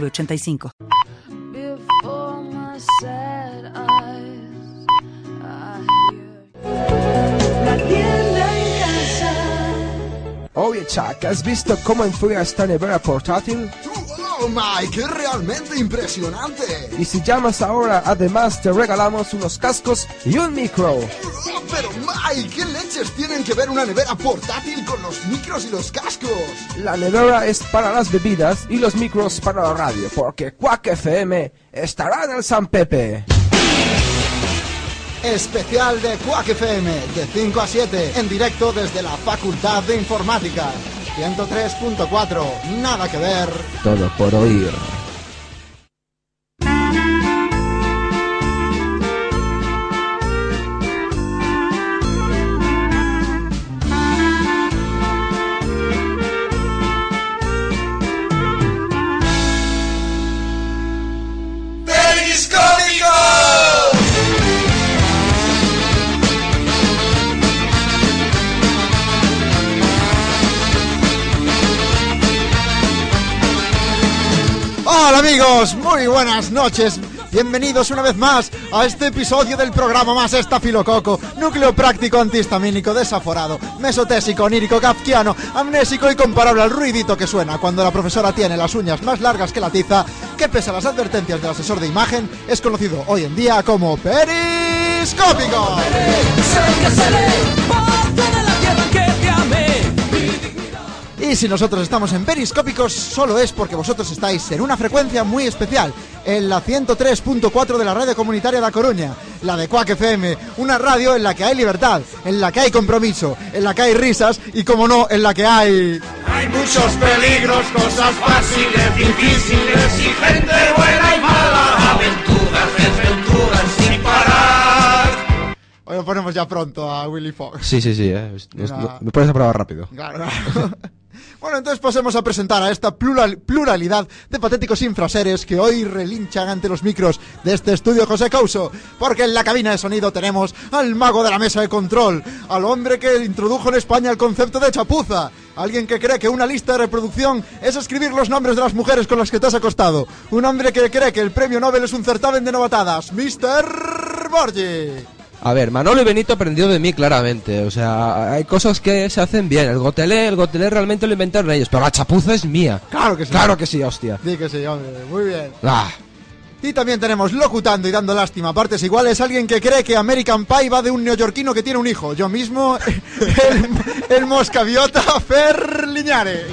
3985. Oye, Chuck, ¿has visto cómo enfría esta nevera portátil? ¡Oh, Mike! ¡Es realmente impresionante! Y si llamas ahora, además te regalamos unos cascos y un micro. Oh, pero Mike, ¿qué leches tienen que ver una nevera portátil con los micros y los cascos? La nevera es para las bebidas y los micros para la radio, porque Quack FM estará en el San Pepe. Especial de Quack FM, de 5 a 7, en directo desde la Facultad de Informática. 103.4, nada que ver. Todo por oír. Hola amigos, muy buenas noches. Bienvenidos una vez más a este episodio del programa más estafilococo, núcleo práctico antihistamínico desaforado, mesotésico, onírico, kafkiano, amnésico y comparable al ruidito que suena cuando la profesora tiene las uñas más largas que la tiza, que pese a las advertencias del asesor de imagen, es conocido hoy en día como periscópico. Y si nosotros estamos en Periscópicos, solo es porque vosotros estáis en una frecuencia muy especial, en la 103.4 de la radio comunitaria de A Coruña, la de Quack FM, una radio en la que hay libertad, en la que hay compromiso, en la que hay risas y, como no, en la que hay... Hay muchos peligros, cosas fáciles, difíciles y gente buena y mala. Aventuras, desventuras sin parar. Hoy lo ponemos ya pronto a Willy Fox. Sí, sí, sí, eh. Venga. me puedes aprobar rápido. Claro. Bueno, entonces pasemos a presentar a esta plural- pluralidad de patéticos infraseres que hoy relinchan ante los micros de este estudio José Couso, porque en la cabina de sonido tenemos al mago de la mesa de control, al hombre que introdujo en España el concepto de chapuza, alguien que cree que una lista de reproducción es escribir los nombres de las mujeres con las que te has acostado, un hombre que cree que el premio Nobel es un certamen de novatadas, Mr. Borgi. A ver, Manolo y Benito aprendió de mí claramente. O sea, hay cosas que se hacen bien. El gotelé, el gotelé realmente lo inventaron ellos. Pero la chapuza es mía. Claro que sí. Claro que sí, hostia. Di que sí, hombre, muy bien. Ah, Y también tenemos locutando y dando lástima a partes iguales alguien que cree que American Pie va de un neoyorquino que tiene un hijo. Yo mismo, el, el moscaviota Fer Liñares.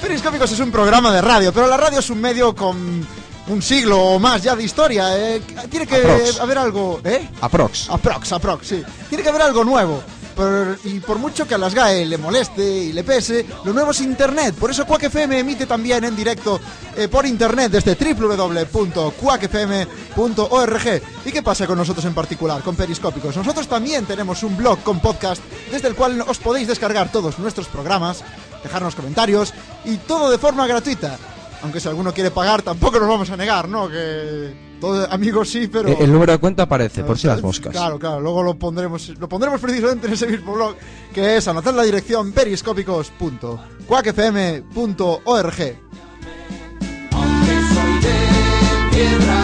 Periscópicos es un programa de radio, pero la radio es un medio con un siglo o más ya de historia. eh. Tiene que Aprox. haber algo... ¿Eh? aprox. Aprox, aprox, sí. Tiene que haber algo nuevo. Por- y por mucho que a las GAE le moleste y le pese, lo nuevo es Internet. Por eso Quack FM emite también en directo eh, por Internet desde www.quackfm.org. ¿Y qué pasa con nosotros en particular, con Periscópicos? Nosotros también tenemos un blog con podcast desde el cual os podéis descargar todos nuestros programas, dejarnos comentarios y todo de forma gratuita. Aunque si alguno quiere pagar, tampoco nos vamos a negar, ¿no? Que todo, amigos sí, pero... El número de cuenta aparece, por si las moscas. Claro, claro, luego lo pondremos, lo pondremos precisamente en ese mismo blog, que es anotad la dirección periscópicos.quackfm.org. Aunque soy de piedra,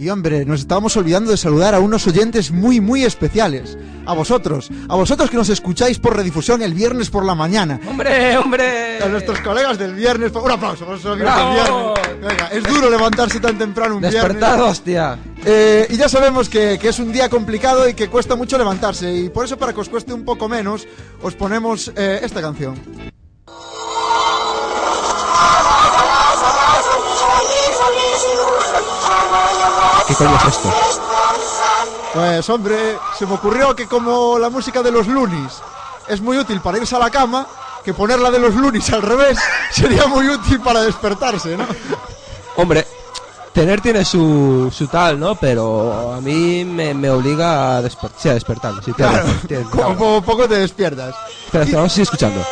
Y hombre, nos estábamos olvidando de saludar a unos oyentes muy, muy especiales. A vosotros, a vosotros que nos escucháis por redifusión el viernes por la mañana. ¡Hombre, hombre! A nuestros colegas del viernes, un aplauso del ¡Bravo! viernes. Venga, es duro levantarse tan temprano un viernes. Despertad, hostia. Eh, y ya sabemos que, que es un día complicado y que cuesta mucho levantarse. Y por eso, para que os cueste un poco menos, os ponemos eh, esta canción. ¿Qué coño es esto? Pues hombre, se me ocurrió que como la música de los Lunis es muy útil para irse a la cama, que ponerla de los Lunis al revés sería muy útil para despertarse, ¿no? Hombre, tener tiene su, su tal, ¿no? Pero a mí me, me obliga a, desper sí, a despertarme. Sí, Claro, como poco, te despiertas. Espera, espera, vamos a seguir escuchando.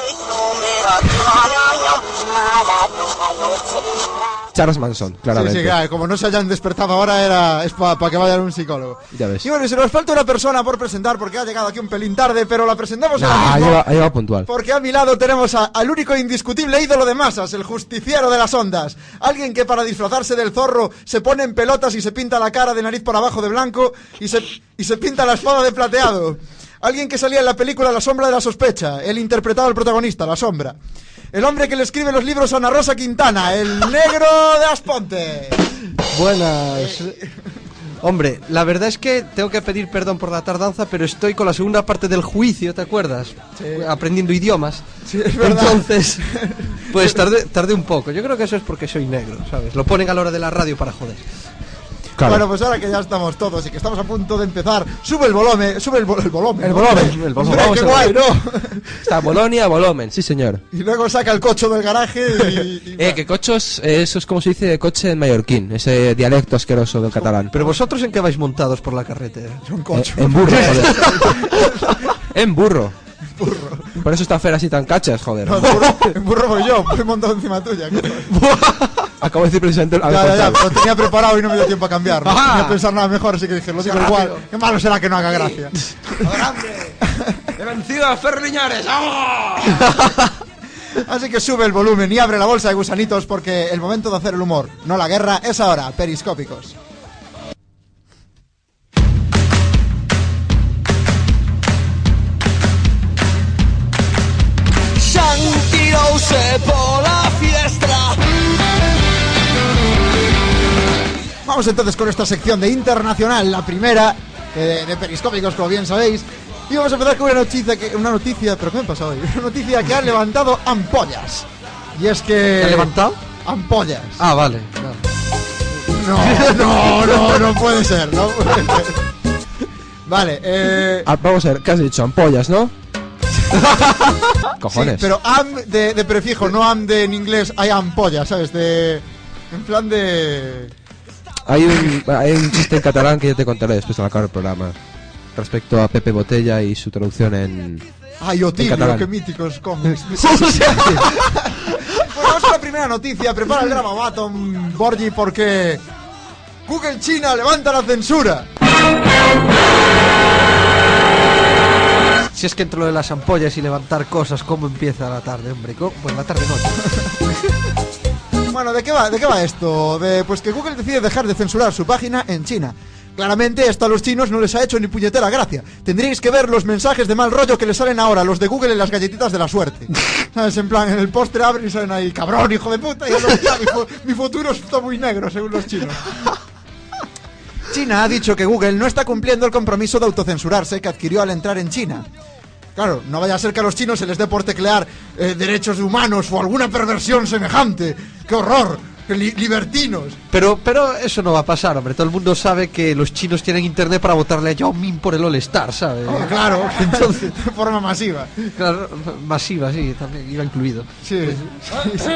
Charles Manson, Sí, claramente. sí, claro, como no se hayan despertado ahora, era, es para que vayan un psicólogo. Ya ves. Y bueno, y se nos falta una persona por presentar porque ha llegado aquí un pelín tarde, pero la presentamos ahora Nah, mismo. lleva, ha llegado puntual. Porque a mi lado tenemos a- al único indiscutible ídolo de masas, el justiciero de las ondas. Alguien que para disfrazarse del zorro se pone en pelotas y se pinta la cara de nariz por abajo de blanco y se, y se pinta la espada de plateado. Alguien que salía en la película La sombra de la sospecha, él interpretaba al protagonista, La sombra. El hombre que le escribe los libros a Ana Rosa Quintana, el negro de Asponte. Buenas. Hombre, la verdad es que tengo que pedir perdón por la tardanza, pero estoy con la segunda parte del juicio, ¿te acuerdas? Aprendiendo idiomas. Sí, es verdad. Entonces, pues tardé, tardé un poco. Yo creo que eso es porque soy negro, ¿sabes? Lo ponen a la hora de la radio para joder. Claro. Bueno, pues ahora que ya estamos todos y que estamos a punto de empezar, sube el volumen, sube el, vol- el volumen. El ¿no? volumen, el Hombre, volumen. Qué guay, ver. ¿no? Está Bolonia, volumen, sí señor. Y luego saca el coche del garaje y... y- Eh, que cochos, eh, eso es como se dice coche en mallorquín, ese dialecto asqueroso del catalán. Pero vosotros en qué vais montados por la carretera? un Eh, coche. en burro, joder. en burro. Por eso está Fer así tan cachas, joder. No, en burro, en burro voy yo, voy montado encima tuya. Acabo de decir precisamente a Ya, ya, ya, pero tenía preparado y no me dio tiempo a cambiar. No tenía pensar nada mejor, así que dije, lo digo igual. Qué malo será que no haga gracia. ¡He vencido a Fer Liñares! ¡Vamos! Así que sube el volumen y abre la bolsa de gusanitos porque el momento de hacer el humor, no la guerra, es ahora, periscópicos. Vamos entonces con esta sección de internacional, la primera eh, de, de periscópicos, como bien sabéis. Y vamos a empezar con una noticia, que, una noticia, pero ¿qué me pasa hoy? Una noticia que ha levantado ampollas. Y es que... ¿Te ha levantado? Ampollas. Ah, vale. No, no, no, no puede ser, no puede ser. Vale, eh... Ah, vamos a ver, ¿qué has dicho? Ampollas, ¿no? Sí, Cojones. pero am de, de prefijo, no am de en inglés, hay ampollas, ¿sabes? De... En plan de... Hay un, hay un chiste en catalán que yo te contaré después de acabar el programa. Respecto a Pepe Botella y su traducción en... Ay, Otilio, qué míticos cómics. bueno, vamos a la primera noticia. Prepara el drama Baton, Borgi, porque Google China levanta la censura. Si es que entre lo de las ampollas y levantar cosas, ¿cómo empieza la tarde, hombre? ¿Cómo? Pues la tarde-noche. Bueno, ¿de qué va, de qué va esto? De, pues que Google decide dejar de censurar su página en China. Claramente esto a los chinos no les ha hecho ni puñetera gracia. Tendríais que ver los mensajes de mal rollo que les salen ahora, los de Google en las galletitas de la suerte. ¿Sabes? En plan, en el postre abren y salen ahí, cabrón, hijo de puta, y el otro, "Ya, mi, fu- mi futuro está muy negro, según los chinos. China ha dicho que Google no está cumpliendo el compromiso de autocensurarse que adquirió al entrar en China. Claro, no vaya a ser que a los chinos se les dé por teclear eh, derechos humanos o alguna perversión semejante. ¡Qué horror! ¡Qué li- libertinos! Pero, pero eso no va a pasar, hombre. Todo el mundo sabe que los chinos tienen internet para votarle a Yao Ming por el All-Star, ¿sabes? Oh, claro, entonces, de forma masiva. Claro, masiva, sí, también iba incluido. Sí, sí, sí.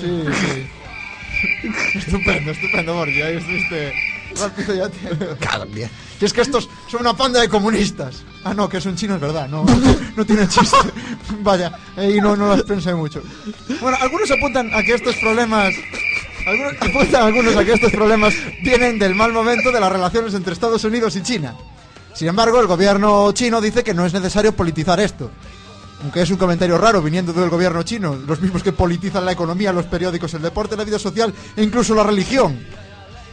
sí, sí. Estupendo, estupendo, Borgi. Ahí estuviste rápido ya tío. Cambia. Y es que estos son una panda de comunistas. Ah, no, que son chinos, ¿verdad? No, no tiene chiste. Vaya, ahí no, no las pensé mucho. Bueno, algunos apuntan a que estos problemas... Algunos apuntan algunos a que estos problemas vienen del mal momento de las relaciones entre Estados Unidos y China. Sin embargo, el gobierno chino dice que no es necesario politizar esto. Aunque es un comentario raro viniendo del gobierno chino, los mismos que politizan la economía, los periódicos, el deporte, la vida social e incluso la religión.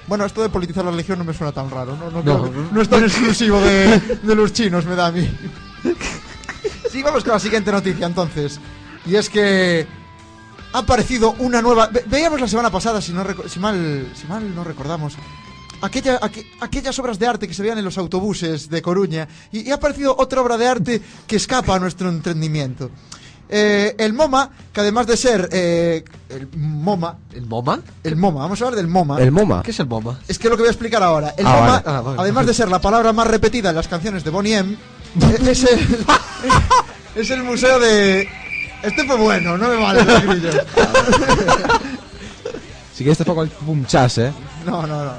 Bueno, esto de politizar la religión no me suena tan raro, no, no, que- no es tan exclusivo de, de los chinos, me da a mí. Sí, vamos con la siguiente noticia entonces. Y es que ha aparecido una nueva... ve- veíamos la semana pasada, si, no si, mal, si mal no recordamos, aquella, aqu- aquellas obras de arte que se veían en los autobuses de Coruña y, y ha aparecido otra obra de arte que escapa a nuestro entendimiento. Eh, el MoMA, que además de ser eh, el MoMA, ¿El MoMA? el MoMA, vamos a hablar del MoMA. El MoMA. ¿Qué es el MoMA? Es que es lo que voy a explicar ahora. El Ah, MoMA, vale. Ah, vale. además de ser la palabra más repetida en las canciones de Bonnie M, es el, es el museo de... Este fue bueno, no me vale los grillos. Si quieres te pongo el pum chas, eh. No, no, no.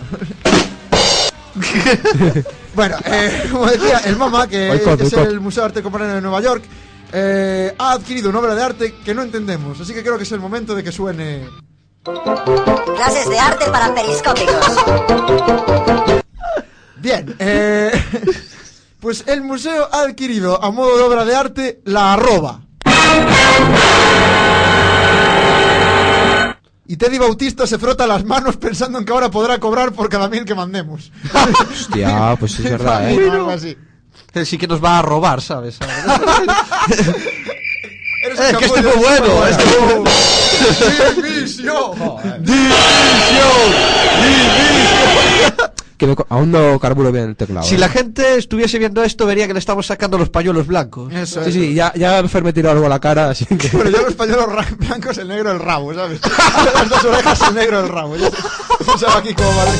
bueno, eh, como decía, el MoMA, que es el Museo de Arte Contemporáneo de Nueva York, eh, ha adquirido una obra de arte que no entendemos. Así que creo que es el momento de que suene... Clases de arte para periscópicos. Bien, eh, pues el museo ha adquirido a modo de obra de arte la arroba. Y Teddy Bautista se frota las manos pensando en que ahora podrá cobrar por cada mil que mandemos. Hostia, pues es verdad, eh. Imagino algo así. Él sí que nos va a robar, ¿sabes? Eres Eh, un que este fue bueno, este un capullo. ¡División! Que me co- aún no carburo bien el teclado. Si eh. la gente estuviese viendo esto, vería que le estamos sacando los pañuelos blancos. Eso Sí, es. sí, ya, ya Fer me tiró algo a la cara, así que... Bueno, yo los pañuelos blancos, el negro, el rabo, ¿sabes? Las dos orejas, el negro, el rabo. Va aquí como vale.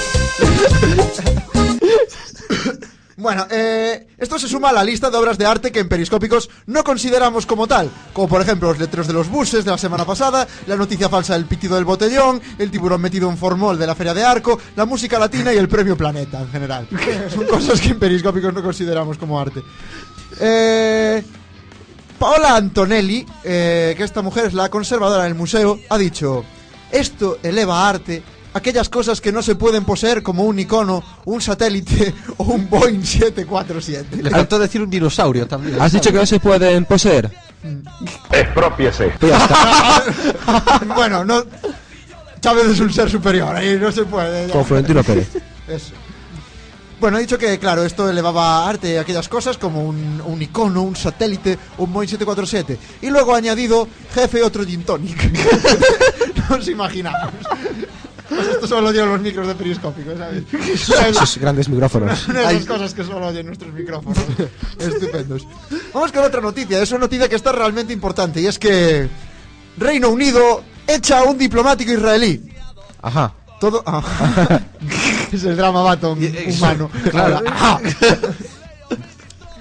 Bueno, eh, esto se suma a la lista de obras de arte que en Periscópicos no consideramos como tal, como por ejemplo los letreros de los buses de la semana pasada, la noticia falsa del pitido del botellón, el tiburón metido en formol de la Feria de Arco, la música latina y el premio Planeta en general. Son cosas que en Periscópicos no consideramos como arte. Eh, Paola Antonelli, eh, que esta mujer es la conservadora del museo, ha dicho, esto eleva arte aquellas cosas que no se pueden poseer como un icono, un satélite o un Boeing 747. Le faltó decir un dinosaurio también. ¿Has dicho que no se pueden poseer? Expropiese. Pues ya está. bueno, no... Chávez es un ser superior, ahí no se puede. Como Florentino Pérez. Eso. Bueno, he dicho que, claro, esto elevaba a arte aquellas cosas como un, un icono, un satélite, un Boeing 747. Y luego ha añadido jefe otro gin tonic. no os imaginamos. Pues esto solo oyen los micros de periscópico, ¿sabes? Esos grandes micrófonos. Una de esas cosas que solo oyen nuestros micrófonos. Estupendos. Vamos con otra noticia. Es una noticia que está realmente importante y es que Reino Unido echa a un diplomático israelí. Ajá. Todo. ah. es el drama baton humano. Claro. Ah.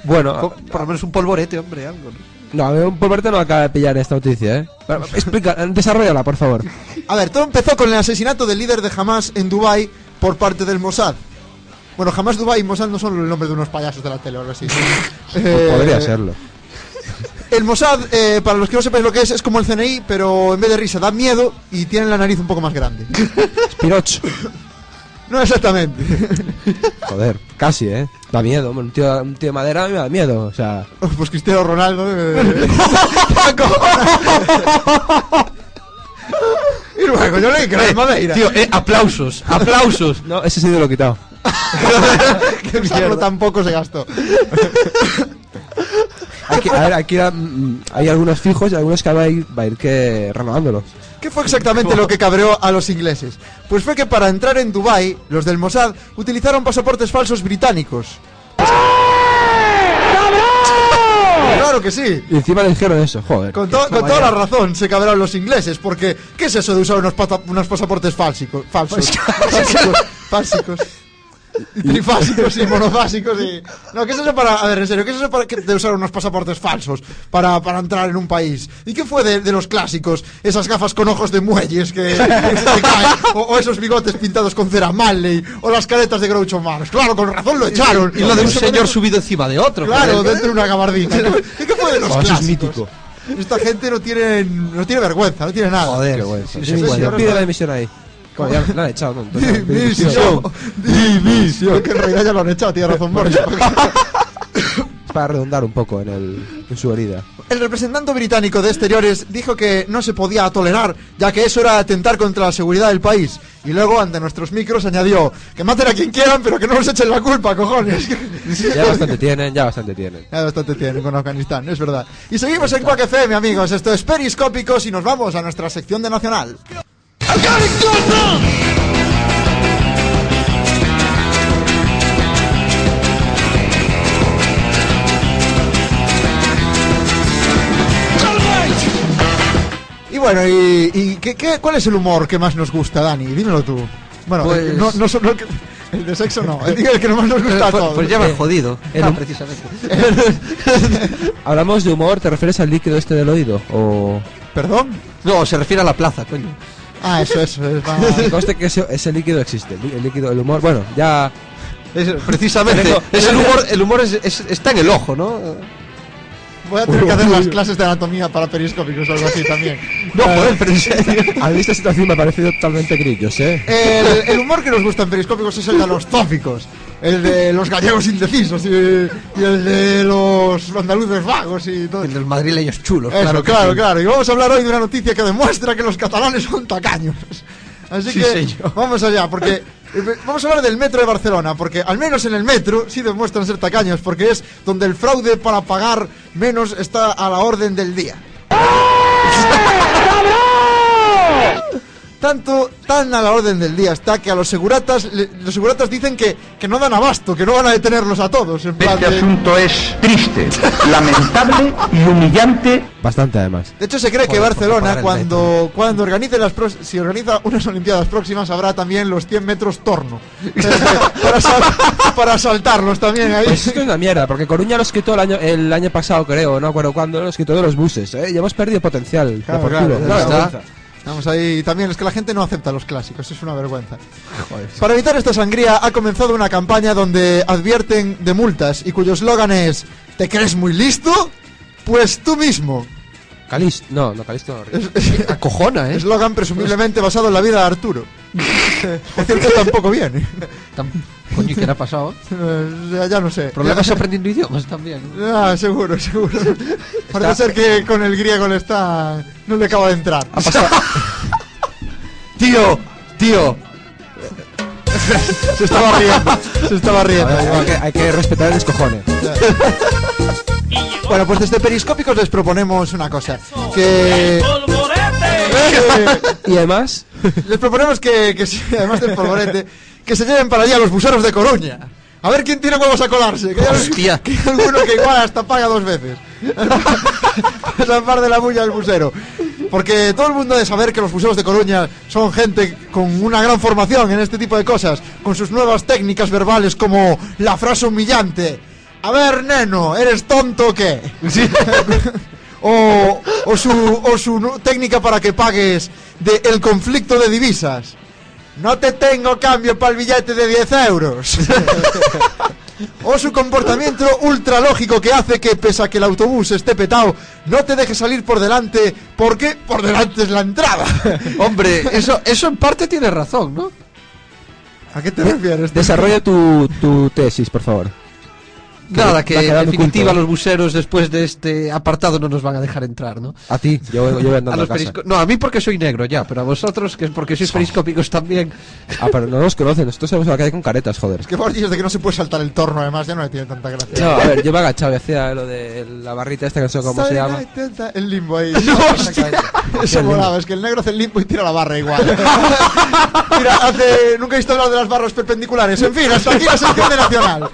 Bueno, Po- Por lo menos un polvorete, hombre, algo. ¿no? No, a mí un polverte no acaba de pillar esta noticia, eh. Pero, Explica, desarrollala, por favor. A ver, todo empezó con el asesinato del líder de Hamas en Dubai por parte del Mossad. Bueno, Hamas Dubai y Mossad no son el nombre de unos payasos de la tele o algo así. Eh, Podría serlo. El Mossad, eh, para los que no sepáis lo que es, es como el CNI, pero en vez de risa da miedo y tiene la nariz un poco más grande. Spiroch. No exactamente. Joder, casi, eh. Da miedo, hombre, un tío, un tío de madera a mí me da miedo, o sea... Pues Cristiano Ronaldo. eh. y luego yo leí que era de Madeira. Tío, eh, aplausos, aplausos. No, ese sí lo he quitado. que Pablo tampoco se gastó. Hay que- a ver, aquí mm, hay algunos fijos y algunos que va a ir, va a ir que renovándolo. ¿Qué fue exactamente lo que cabreó a los ingleses? Pues fue que para entrar en Dubai, los del Mossad utilizaron pasaportes falsos británicos. Claro que sí. Y encima le dijeron eso, joder. Con, to- con toda la razón se cabrearon los ingleses, porque ¿qué es eso de usar unos, unos pasaportes fálsicos? Falsos. Fásicos. Fásicos. Y trifásicos y monofásicos y... No, ¿qué es eso para... A ver, en serio, ¿qué es eso para que- de usar unos pasaportes falsos para, para entrar en un país? ¿Y qué fue de, de los clásicos? Esas gafas con ojos de muelles que, que se te caen, o, o esos bigotes pintados con cera Manley, o las caretas de Groucho Marx. Claro, con razón lo echaron. Y lo de un señor subido encima de otro. Claro, dentro de una gabardina. ¿Y qué fue de los Oh, eso es clásicos? mítico. Esta gente no tiene, no tiene vergüenza, no tiene nada. Joder, Qué bueno. sí, Sí, sí, sí, bueno. sí, pide la dimisión ahí. Bueno, ya la han echado, ¿no? Entonces, División. División. Que en realidad ya lo han echado, tiene razón. Es para redundar un poco en, el, en su herida. El representante británico de Exteriores dijo que no se podía tolerar, ya que eso era atentar contra la seguridad del país. Y luego, ante nuestros micros, añadió que maten a quien quieran, pero que no nos echen la culpa, cojones. Ya bastante tienen, ya bastante tienen. Ya bastante tienen con Afganistán, es verdad. Y seguimos en Quack FM, amigos. Esto es Periscópicos y nos vamos a nuestra sección de Nacional. Bueno, ¿y, y qué, qué- cuál es el humor que más nos gusta, Dani? Dímelo tú. Bueno, Pues- el- no, no solo el, que- el de sexo, no. El, el que más nos gusta a Pues, todos. pues ya me has Eh, jodido. el- Ah, precisamente. Hablamos de humor, ¿te refieres al líquido este del oído? O. ¿Perdón? No, se refiere a la plaza, coño. Ah, eso, eso. Es Que conste que ese, ese líquido existe. El, lí- el líquido, el humor. Bueno, ya. Es- precisamente. Tengo- es el humor, el humor es- es- está en el ojo, ¿no? Voy a tener que hacer las clases de anatomía para periscópicos o algo así también. No, joder, pero en serio. A mí esta situación me ha parecido totalmente grillos, ¿eh? El, el humor que nos gusta en periscópicos es el de los tópicos. El de los gallegos indecisos y, y el de los andaluces vagos y todo. El de los madrileños chulos, Eso, claro. claro, claro. Y vamos a hablar hoy de una noticia que demuestra que los catalanes son tacaños. Así Sí, que señor. vamos allá, porque vamos a hablar del metro de Barcelona, porque al menos en el metro sí demuestran ser tacaños, porque es donde el fraude para pagar menos está a la orden del día. Tanto, tan a la orden del día está que a los seguratas, le- los seguratas dicen que, que no dan abasto, que no van a detenerlos a todos. En plan Este de- asunto es triste, lamentable y humillante. Bastante, además. De hecho, se cree que Joder, Barcelona, cuando, cuando organice las pros- si organiza unas Olimpiadas próximas, habrá también los 100 metros torno. para, sal- para saltarlos también ahí. Pues esto es una mierda, porque Coruña los quitó el año, el año pasado, creo, no acuerdo cuándo, los quitó de los buses, ¿eh? Ya hemos perdido potencial Claro, claro. Vamos ahí también, es que la gente no acepta los clásicos, es una vergüenza. Para evitar esta sangría ha comenzado una campaña donde advierten de multas y cuyo eslogan es ¿Te crees muy listo? Pues tú mismo. Calist, no, no, Calisto no. Es- es- Acojona, ¿eh? Eslogan presumiblemente basado en la vida de Arturo. Por cierto, tampoco viene. Coño, ¿y qué le ha pasado? Eh, ya- ya no sé. Problemas aprendiendo idiomas también. Ah, seguro, seguro. Parece ser que con el griego le está. No le acaba de entrar. Tío, tío. Se estaba riendo. Se estaba riendo. ver, hay, que, hay que respetar el descojone. Bueno, pues desde Periscópicos les proponemos una cosa. Que. Eh, Y además, les proponemos que, que sí, además del polvorete, que se lleven para allá los buseros de Coruña. A ver quién tiene huevos a colarse. Que hay, Hostia. que hay alguno que igual hasta paga dos veces. Esa par de la bulla del busero. Porque todo el mundo debe saber que los buseros de Coruña son gente con una gran formación en este tipo de cosas, con sus nuevas técnicas verbales como la frase humillante. A ver, neno, ¿eres tonto o qué? o, o su, o su técnica para que pagues de el conflicto de divisas. No te tengo cambio para el billete de 10 euros. o su comportamiento ultra lógico que hace que, pese a que el autobús esté petado, no te deje salir por delante, porque por delante es la entrada. Hombre, eso, eso en parte tiene razón, ¿no? ¿A qué te refieres? desarrolla tu, tu tesis, por favor. Nada, que en definitiva culto, ¿eh? los buseros después de este apartado no nos van a dejar entrar, ¿no? A ti, yo, yo voy andando A a, los casa. perisco- no, a mí porque soy negro ya, pero a vosotros que es porque sois periscópicos también. Ah, pero no nos conocen, nosotros sabemos a la calle con caretas, joder. Es que Borgi es de que no se puede saltar el torno, además, ya no le tiene tanta gracia. No, a ver, yo me agachaba y hacía lo de la barrita esta que no sé cómo se llama. El limbo ahí. Hostia. Eso El molaba, es que el negro hace el limbo y tira la barra igual. Mira, hace. Nunca he visto hablar de las barras perpendiculares. En fin, hasta aquí la sección de Nacional.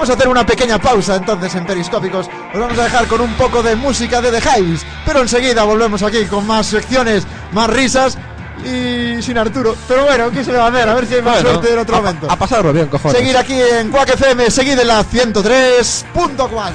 Vamos a hacer una pequeña pausa entonces en Periscópicos. Os vamos a dejar con un poco de música de The Hives. Pero enseguida volvemos aquí con más secciones, más risas y sin Arturo. Pero bueno, ¿qué se le va a hacer? A ver si hay más Bueno, suerte en otro a- momento. A pasarlo bien, cojones. Seguir aquí en Quack FM, seguid en la 103.4.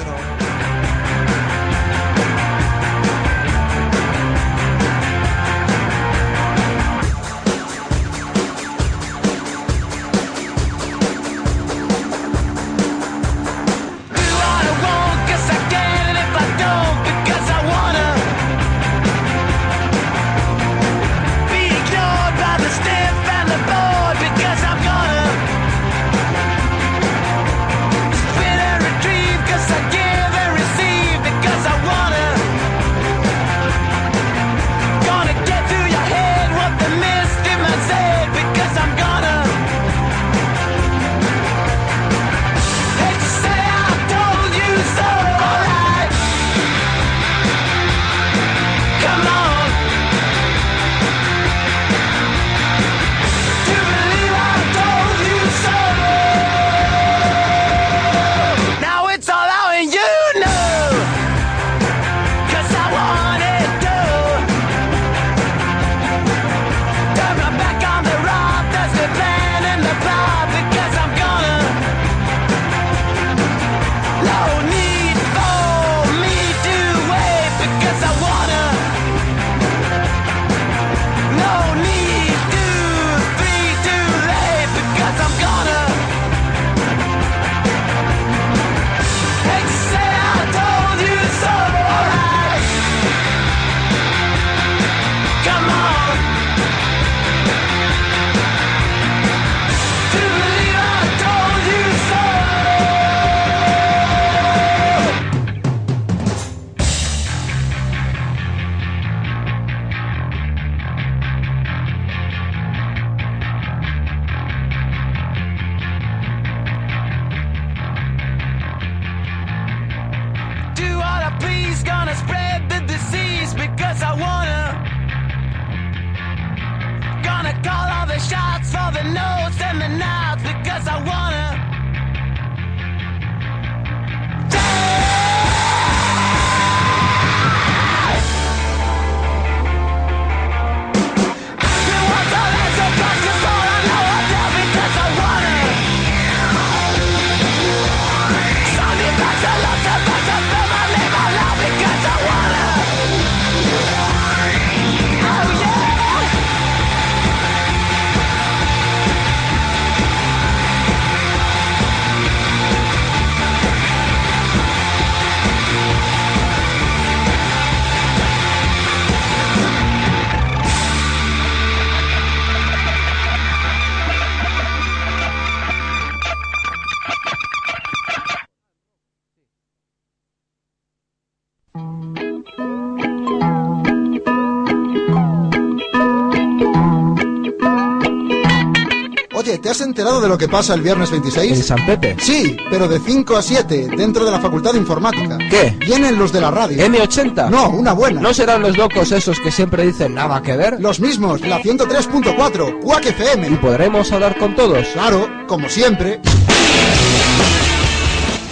enterado de lo que pasa el viernes 26? ¿En San Pepe? Sí, pero de 5 a 7, dentro de la Facultad de Informática. ¿Qué? Vienen los de la radio. ¿M80? No, una buena. ¿No serán los locos esos que siempre dicen nada que ver? Los mismos, la 103.4, Quack ¿Y FM. podremos hablar con todos? Claro, como siempre.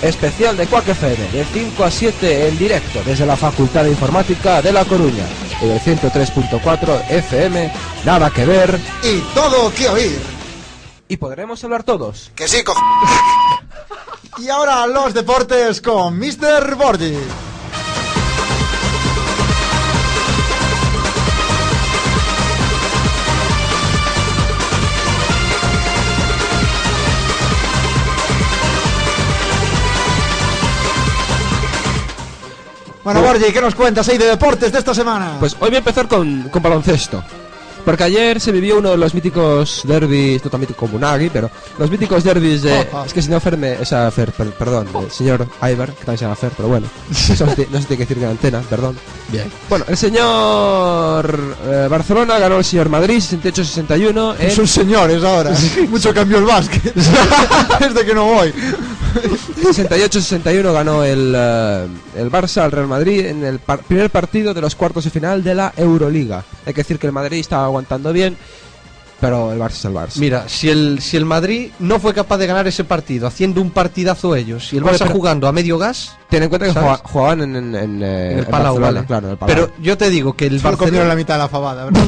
Especial de Quack FM, de 5 a 7 en directo, desde la Facultad de Informática de La Coruña. Y del 103.4 FM, nada que ver. Y todo que oír. ¿Y podremos hablar todos? Que sí, co... y ahora los deportes con Mr. Borgi. Bueno, Borgi, ¿qué nos cuentas ahí de deportes de esta semana? Pues hoy voy a empezar con, con baloncesto. Porque ayer se vivió uno de los míticos derbis, no tan mítico como pero los míticos derbis de... Ojo. Es que si no Fer me... O sea, Fer, per- perdón, el señor Ivar, que también se llama Fer, pero bueno. Eso no se, tiene que decir en antena, perdón. Bien. Bueno, el señor eh, Barcelona ganó el señor Madrid 68-61 Es en un señor, es ahora. Mucho cambio el básquet. Desde que no voy. 68-61 ganó el, eh, el Barça al Real Madrid en el par- primer partido de los cuartos de final de la Euroliga. Hay que decir que el Madrid estaba aguantando bien, pero el Barça es el Barça. Mira, si el, si el Madrid no fue capaz de ganar ese partido haciendo un partidazo ellos y el Barça jugando a medio gas, Ten en cuenta que jugaban en, en, en, eh, en el Palau, Barcelona, vale. claro, en el Palau. Pero yo te digo que el Solo comieron la Barcelona... mitad de la fabada, ¿verdad?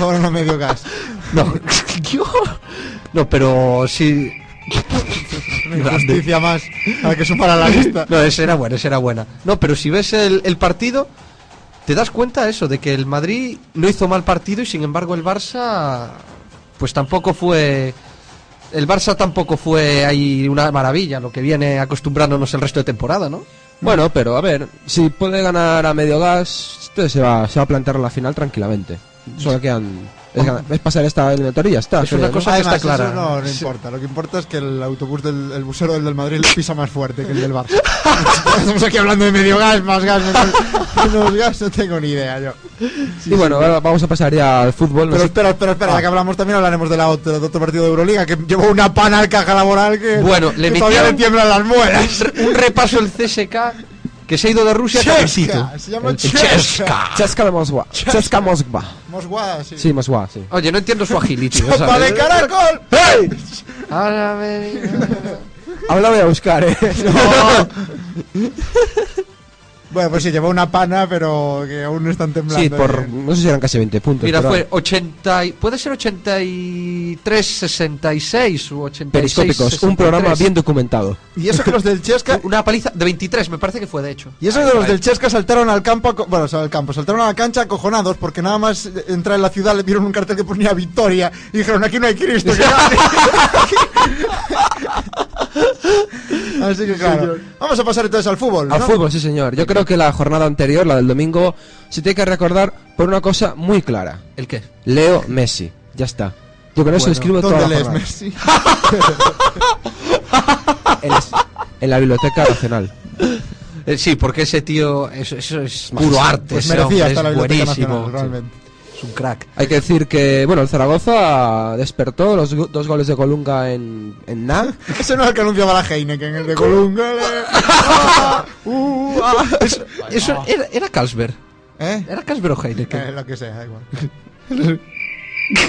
Ahora no medio gas. No, yo- no, pero si... Una injusticia más a la que sumar a la lista. No, esa era buena, esa era buena. No, pero si ves el, el partido, te das cuenta eso, de que el Madrid no hizo mal partido y sin embargo el Barça, pues tampoco fue... El Barça tampoco fue ahí una maravilla, lo que viene acostumbrándonos el resto de temporada, ¿no? Bueno, pero a ver, si puede ganar a medio gas, entonces se va, se va a plantear la final tranquilamente. Solo quedan... Es, ganar- es pasar esta eliminatoria y ya está. Es creo, una ¿no? cosa- que está clara. eso no, no importa. Lo que importa es que el autobús del el busero del, del Madrid le pisa más fuerte que el del Barça. Estamos aquí hablando de medio gas, más gas, menos, menos gas, no tengo ni idea yo. y bueno, ahora vamos a pasar ya al fútbol. Pero espera, espera, espera, ya que hablamos también hablaremos de la otra, del otro partido de Euroliga que llevó una pana al caja laboral que, Bueno, le que todavía le tiemblan las muelas. Un repaso el CSK que se ha ido de Rusia calentito. Cheska, se llama El Cheska. Cheska de Moscú. Cheska Moscú. Mosgua, sí. Sí, Moscú, sí. Oye, no entiendo su agility. ¿no ¡Sopa sabes? de caracol! Ahora me- Ahora voy a buscar, eh. Bueno, pues sí, llevó una pana, pero que aún no están temblando. Sí, por. bien. No sé si eran casi 20 puntos. Mira, fue 80 y- puede ser 83 66 u 86 Periscópicos, un programa 63. bien documentado. Y eso que los del Cheska una paliza de 23, me parece que fue de hecho. Y eso de los del Chesca saltaron al campo, aco- bueno, o sea, al campo, saltaron a la cancha acojonados porque nada más eh, entrar en la ciudad le vieron un cartel que ponía Victoria y dijeron, aquí no hay Cristo. que gane". Así que claro. Vamos a pasar entonces al fútbol. Al fútbol, sí, señor. Yo creo que la jornada anterior, la del domingo, se tiene que recordar por una cosa muy clara. ¿El qué? Leo Messi. Ya está. Yo con eso Bueno, escribo toda ¿Dónde la lees. Messi? En, la Biblioteca Nacional. Eh, sí, porque ese tío, eso, eso es puro arte. Pues ese merecía hombre hasta la es Biblioteca buenísimo. Nacional, realmente. Es un crack. Hay que decir que, bueno, el Zaragoza despertó los go- dos goles de Colunga en, en NA. Ese no es el que anunciaba la Heineken, el de Colunga. Ah, uh, ah. Eso, eso era, era Carlsberg. ¿Eh? Era Carlsberg o Heineken. Eh, lo que sea, da igual.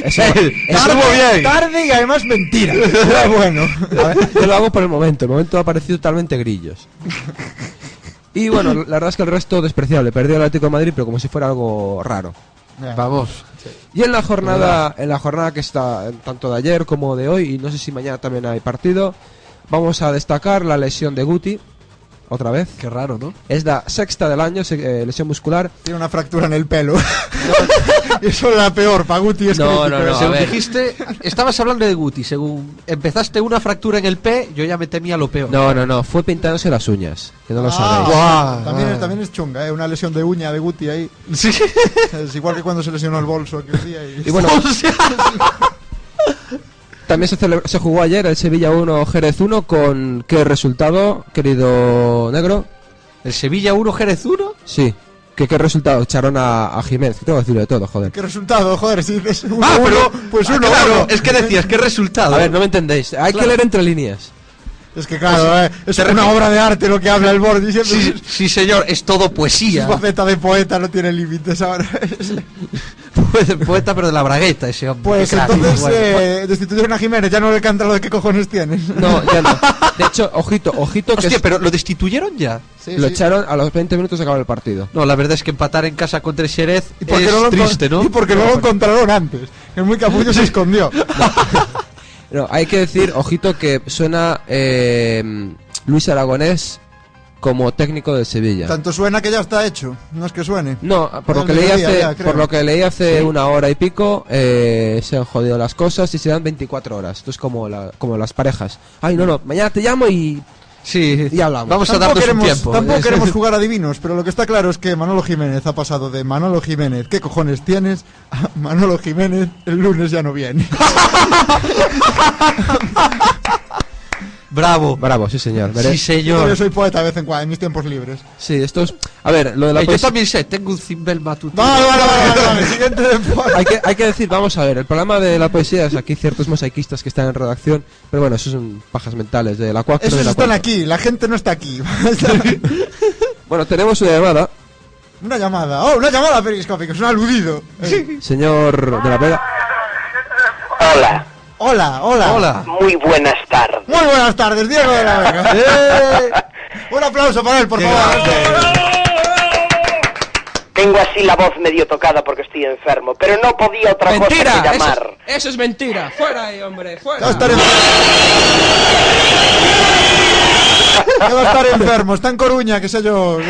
Eso, Estuvo bien. Tarde y además mentira. Pero bueno. A ver, yo lo hago por el momento. El momento ha parecido totalmente grillos. Y bueno, la verdad es que el resto despreciable. Perdió el Atlético de Madrid, pero como si fuera algo raro. Vamos. Y en la jornada, en la jornada que está tanto de ayer como de hoy, y no sé si mañana también hay partido, vamos a destacar la lesión de Guti, otra vez. Qué raro, ¿no? Es la sexta del año, se- eh, lesión muscular. Tiene una fractura en el pelo. y eso es la peor, Paguti es No, crítico, no, no, a Según dijiste, estabas hablando de Guti. Según empezaste una fractura en el P, yo ya me temía lo peor. No, no, no, fue pintándose las uñas, que no lo Ah, sabéis. También, Ah. es, también es chunga, ¿eh? una lesión de uña de Guti ahí. Sí. Es igual que cuando se lesionó el bolso aquel día. Y... Y bueno, también se, celebra- se jugó ayer el Sevilla 1, Jerez 1, con qué resultado, querido negro. ¿El Sevilla 1, Jerez 1? Sí, que qué resultado echaron a, a Jiménez, que tengo que decirlo de todo, joder. ¿Qué resultado? Joder, si dices uno, Ah, pero. uno, pues ah, uno, claro, uno. es que decías, ¿qué resultado? A ver, no me entendéis, hay que leer entre líneas. Es que claro, eh, es una refieres- obra de arte lo que habla el. Siempre Sí, sí, señor, es todo poesía. Su faceta de poeta no tiene límites ahora. Poeta, pero de la bragueta, ese hombre. Pues crack, entonces bueno. eh, destituyeron a Jiménez, ya no le canta lo de qué cojones tienes. No, ya no. De hecho, ojito, ojito que Hostia, es- pero ¿lo destituyeron ya? Sí, lo sí. echaron a los 20 minutos de acabar el partido. No, la verdad es que empatar en casa contra el Xerez ¿Y por qué es no lo encon- triste, ¿no? Y porque no lo encontraron antes. Que muy capullo se escondió. No, hay que decir, ojito, que suena eh, Luis Aragonés como técnico de Sevilla. Tanto suena que ya está hecho. No es que suene. No, por lo que leí hace, ya, creo. por lo que leí hace una hora y pico, eh, se han jodido las cosas y se dan 24 horas. Esto es como, la- como las parejas. Ay, no, no, mañana te llamo y Sí, Ya hablamos. Vamos a darnos queremos, un tiempo. tampoco queremos jugar a divinos, pero lo que está claro es que Manolo Jiménez ha pasado de Manolo Jiménez, ¿qué cojones tienes? a Manolo Jiménez, el lunes ya no viene. Bravo. Bravo, sí señor. Sí, veré- Yo señor. soy poeta de vez en cuando, en mis tiempos libres. Sí, esto es... A ver, lo de la Eh, yo también sé, tengo un cimbel matutino. Vale, vale, vale, vale, vale, siguiente deporte. hay, que, hay que decir, vamos a ver, el problema de la poesía es aquí ciertos mosaicistas que están en redacción, pero bueno, eso son pajas mentales de la 4 Esos de la están aquí, la gente no está aquí. Bueno, tenemos una llamada, una llamada, oh, una llamada periscópica, es un aludido. Eh, señor de la Vega. Hola, hola, hola. Hola. muy buenas tardes. Muy buenas tardes, Diego de la Vega. Eh, un aplauso para él, por favor. Tengo así la voz medio tocada porque estoy enfermo, pero no podía otra cosa que llamar. eso es mentira, fuera ahí, hombre, fuera. va a estar enfermo. Va a estar enfermo, está en Coruña, qué sé yo.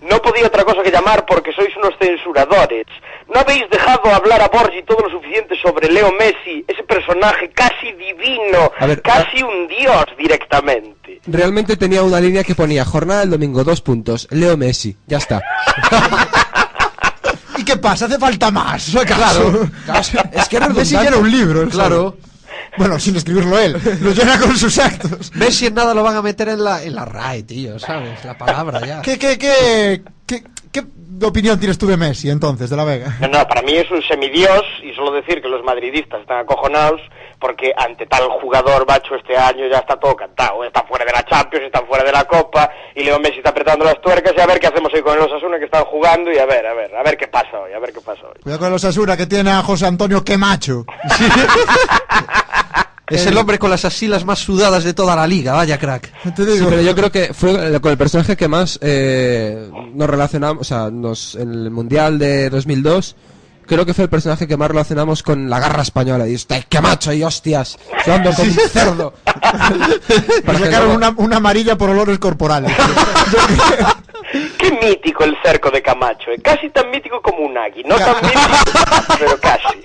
No podía otra cosa que llamar porque sois unos censuradores. No habéis dejado hablar a Borgi todo lo suficiente sobre Leo Messi, ese personaje casi divino, ver, casi un dios directamente. Realmente tenía una línea que ponía jornada del domingo, dos puntos, Leo Messi, ya está. ¿Y qué pasa? Hace falta más. Claro. es que Messi llena un libro. Claro. Bueno, sin escribirlo él. Lo llena con sus actos. Messi en nada lo van a meter en la, en la RAE, tío, ¿sabes? La palabra ya. ¿Qué, qué, qué, qué, qué opinión tienes tú de Messi entonces, de la Vega? No, no, para mí es un semidios y solo decir que los madridistas están acojonados porque ante tal jugador bacho este año ya está todo cantado. Está fuera de la Champions, está fuera de la Copa y Leo Messi está apretando las tuercas y a ver qué hacemos hoy con los Osasuna que están jugando y a ver, a ver, a ver qué pasa hoy, a ver qué pasa hoy. Cuidado con los Asura que tiene a José Antonio Quemacho. Es el hombre con las asilas más sudadas de toda la liga, vaya crack. Te Sí, digo. pero yo creo que fue el- con el personaje que más eh, nos relacionamos, o sea, nos, en el Mundial de 2002, creo que fue el personaje que más relacionamos con la garra española. Y está, qué macho y hostias, sudando como un cerdo. Para que sacaron luego- una, una amarilla por olores corporales. Qué mítico el cerco de Camacho, ¿eh? casi tan mítico como un águi, no tan mítico, pero casi.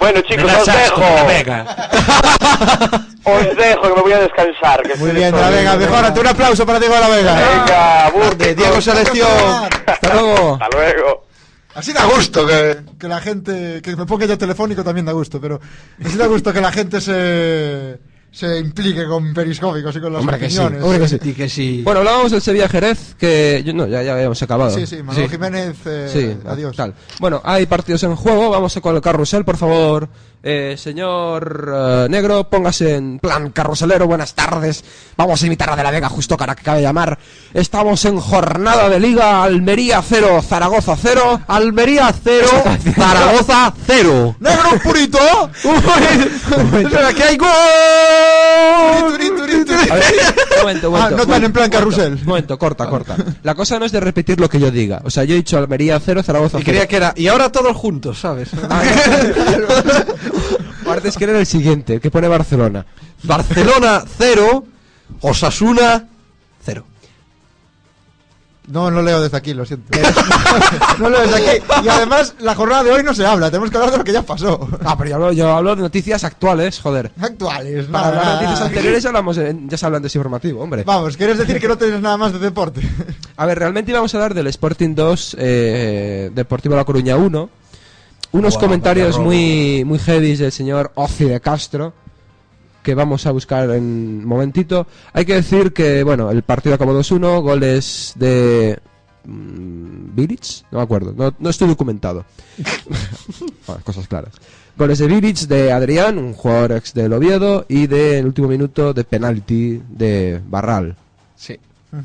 Bueno chicos, os dejo. Os dejo que me voy a descansar. Que Muy bien, de la Vega. Mejórate. Un aplauso para Diego de la Vega. Venga, burte, Diego Selección. Hasta luego. Hasta luego. Así da gusto que, que la gente, que me ponga yo telefónico también da gusto, pero así da gusto que la gente se, se implique con periscópicos y con las Hombre que sí, opiniones. hombre que sí. Y que sí. Bueno, hablábamos del Sevilla Jerez, que yo- no, ya, ya habíamos acabado. Sí, sí, Manuel Jiménez, eh, Sí, adiós. Tal. Bueno, hay partidos en juego, vamos con el carrusel, por favor. Eh, señor eh, Negro, póngase en plan carruselero, buenas tardes. Vamos a imitar a De la Vega justo cara que acaba de llamar. Estamos en jornada de liga, Almería 0, Zaragoza 0. Almería 0, Zaragoza 0. ¡Negro purito! Espera, que hay gol. A ver, un momento, un Ah, momento. no tan en plan carrusel. Un momento, corta, corta. La cosa no es de repetir lo que yo diga. O sea, yo he dicho Almería 0, Zaragoza 0. Y creía que era. Y ahora todos juntos, ¿sabes? Aparte es que era el siguiente, el que pone Barcelona. Barcelona 0, Osasuna 0. No, no leo desde aquí, lo siento. no leo desde aquí. Y además, la jornada de hoy no se habla, tenemos que hablar de lo que ya pasó. Ah, pero yo hablo, yo hablo de noticias actuales, joder. Actuales, Para nada, las noticias nada. anteriores hablamos, en- ya se hablan de ese informativo, hombre. Vamos, ¿quieres decir que no tienes nada más de deporte? A ver, realmente íbamos a hablar del Sporting 2, eh, Deportivo La Coruña 1. Unos comentarios muy, muy heavy del señor Ozi de Castro, que vamos a buscar en un momentito. Hay que decir que, bueno, el partido acabó 2-1, goles de... mm, Bilic, no me acuerdo, no, no estoy documentado. Bueno, cosas claras. Goles de Bilic, de Adrián, un jugador ex del Oviedo, y del último minuto de penalti de Barral. Sí.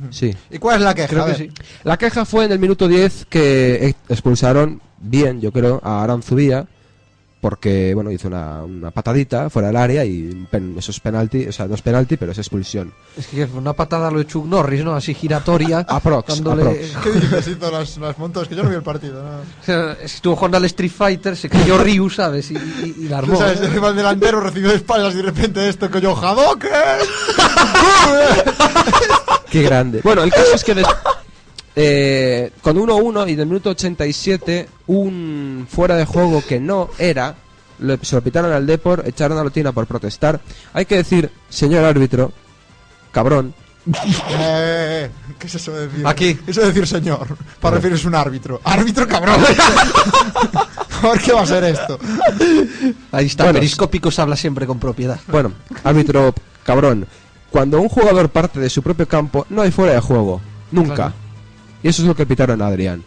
Sí. ¿Y cuál es la queja? Creo que sí. La queja fue en el minuto 10 que ex- expulsaron bien, yo creo, a Aranzubía porque, bueno, hizo una, una patadita fuera del área y pen- eso es penalti, o sea, no es penalti, pero es expulsión. Es que fue una patada lo de Chuck Norris, ¿no? Así giratoria. Aprox, dándole- aprox. ¿Qué dices? Hizo las, las montas, que yo no vi el partido. ¿no? O sea, estuvo jugando al Street Fighter, se cayó Ryu, ¿sabes? Y, y- y la armó. sabes, iba el delantero, recibió de espaldas y de repente esto que yo, Hadouken. Qué grande. Bueno, el caso es que des- eh, con 1-1 y en el minuto 87, un fuera de juego que no era, le- se lo pitaron al Depor, echaron a Lotina por protestar. Hay que decir, señor árbitro, cabrón, Eh, ¿Qué es eso de decir? Aquí. Eso de decir señor, para referirse a un árbitro. Árbitro cabrón. ¿Por qué va a ser esto? Ahí está, Bueno. Periscópicos habla siempre con propiedad. Bueno, árbitro cabrón. Cuando un jugador parte de su propio campo, no hay fuera de juego. Nunca. Claro. Y eso es lo que pitaron a Adrián.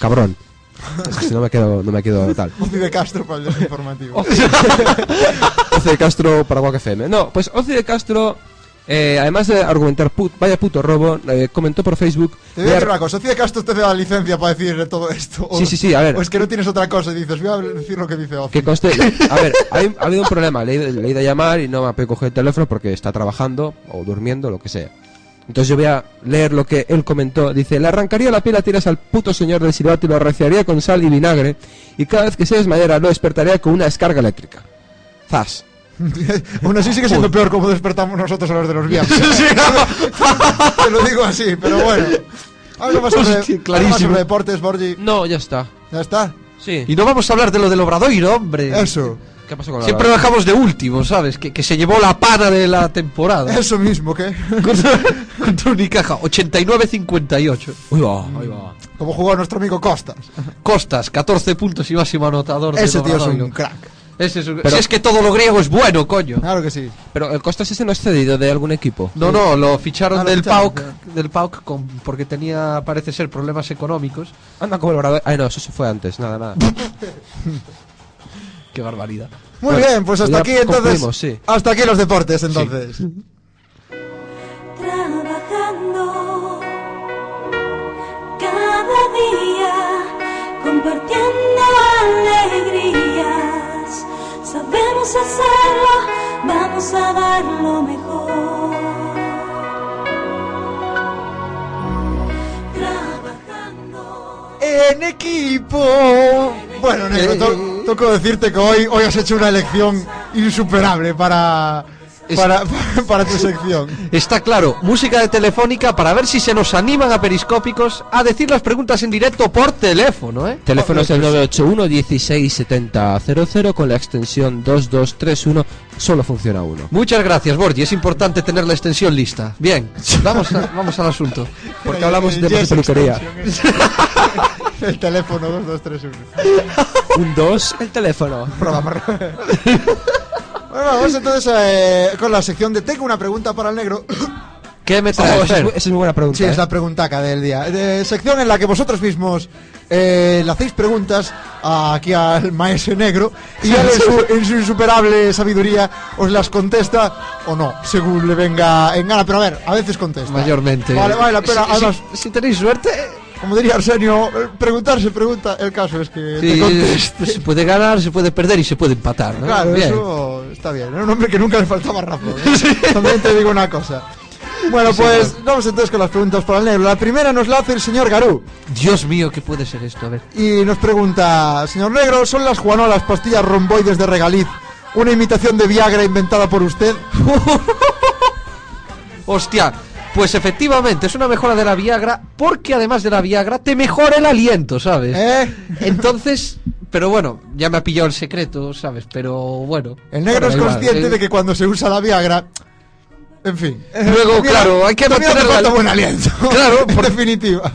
Cabrón. Es que si no me quedo, no me quedo tal. Ozi de Castro para el informativo. Oce de Castro para Guac FM. No, pues Oce de Castro, eh, además de argumentar put- vaya puto robo, eh, comentó por Facebook. Te voy a decir una cosa, Ozi de Castro te da la licencia para decir todo esto. O- Sí, sí, sí, a ver. O es que no tienes otra cosa y dices, voy a decir lo que dice Ozi. Que conste. A ver, hay- ha habido un problema. Le he ido a llamar y no me ha podido coger el teléfono porque está trabajando o durmiendo, lo que sea. Entonces yo voy a leer lo que él comentó. Dice, le arrancaría la piel a tiras al puto señor del silbato y lo rociaría con sal y vinagre. Y cada vez que se desmayara lo despertaría con una descarga eléctrica. Zas. Aún así sigue siendo peor como despertamos nosotros a los de los viernes. Te lo digo así, pero bueno. Algo más sobre, Hostia, algo más clarísimo. sobre deportes, Borgi. No, ya está. Ya está. Sí. Y no vamos a hablar de lo del Obradoiro, hombre. Eso. ¿Qué pasó con la Siempre lo dejamos de último, ¿sabes? Que, que se llevó la pana de la temporada. Eso mismo, ¿qué? contra, contra Unicaja, 89-58. Uy, va, ahí va. Como jugó nuestro amigo Costas. Costas, 14 puntos y máximo anotador Ese tío es un crack. Ese es un- Pero- si es que todo lo griego es bueno, coño. Claro que sí. Pero el Costas ese no es cedido de algún equipo. No, no, lo ficharon Ah, lo del ficharon, PAOK, del PAOK con- porque tenía, parece ser, problemas económicos. Anda como el Obrador. Ay, no, eso se fue antes. Nada, nada. Qué barbaridad. Muy Bueno, bien, pues hasta aquí entonces. sí. Hasta aquí los deportes entonces. trabajando cada día, compartiendo alegrías. Sabemos hacerlo, vamos a dar lo mejor. Trabajando. En equipo. Bueno, Negro, Eh. to- toco decirte que hoy, hoy has hecho una elección insuperable para, para, para tu sección. Está claro, música de telefónica para ver si se nos animan a periscópicos a decir las preguntas en directo por teléfono, ¿eh? Teléfono es el 981 167000 con la extensión 2231. Solo funciona uno. Muchas gracias, Borgi. Es importante tener la extensión lista. Bien, vamos, a- vamos al asunto. Porque hablamos de Yes peluquería. El teléfono 2231. Un 2, el teléfono. Bueno, vamos entonces eh, con la sección de Tengo una pregunta para el negro. ¿Qué me Oh, traes? esa, es, Fer? bu- esa es muy buena pregunta. Sí, ¿eh? es la preguntaca del día. De sección en la que vosotros mismos eh, le hacéis preguntas a- aquí al maestro negro y él en su, en su insuperable sabiduría os las contesta o no, según le venga en gana. Pero a ver, a veces contesta. Mayormente. Vale, vale. Si- Además, si, si tenéis suerte, como diría Arsenio, eh, preguntar se pregunta. El caso es que sí, te conteste. se puede ganar, se puede perder y se puede empatar. ¿no? Claro, Bien. eso está bien. Era un hombre que nunca le faltaba razón. ¿eh? También te digo una cosa. Bueno, pues vamos entonces con las preguntas para el negro. La primera nos la hace el señor Garú. Dios mío, ¿qué puede ser esto? A ver. Y nos pregunta, señor negro, ¿son las Juanolas pastillas romboides de regaliz una imitación de Viagra inventada por usted? Hostia, pues efectivamente es una mejora de la Viagra porque además de la Viagra te mejora el aliento, ¿sabes? ¿Eh? Entonces, pero bueno, ya me ha pillado el secreto, ¿sabes? Pero bueno. El negro es consciente eh, de que cuando se usa la Viagra... En fin. Luego, claro, hay que mantener falta la- buen aliento. Claro, en por- definitiva.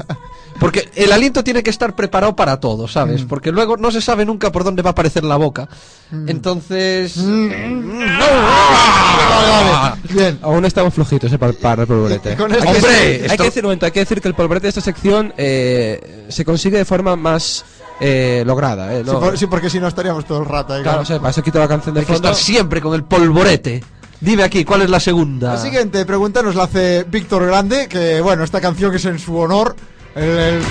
Porque el aliento tiene que estar preparado para todo, Mm. ¿sabes? Porque luego no se sabe nunca por dónde va a aparecer la boca. Mm. Entonces... Vale, vale. Bien. Aún estamos flojitos eh, para, para el polvorete. Hay, que ¡Hombre! decir, hay que decir un momento, hay que decir que el polvorete de esta sección eh, se consigue de forma más eh, lograda. Eh, Sí, ¿no? por- sí, porque si no estaríamos todo el rato ahí. Claro, o sea, para eso quito la canción de Hay que fondo. estar siempre con el polvorete. Dime aquí, ¿cuál es la segunda? La siguiente pregunta nos la hace Víctor Grande, que bueno, esta canción es en su honor. El, el-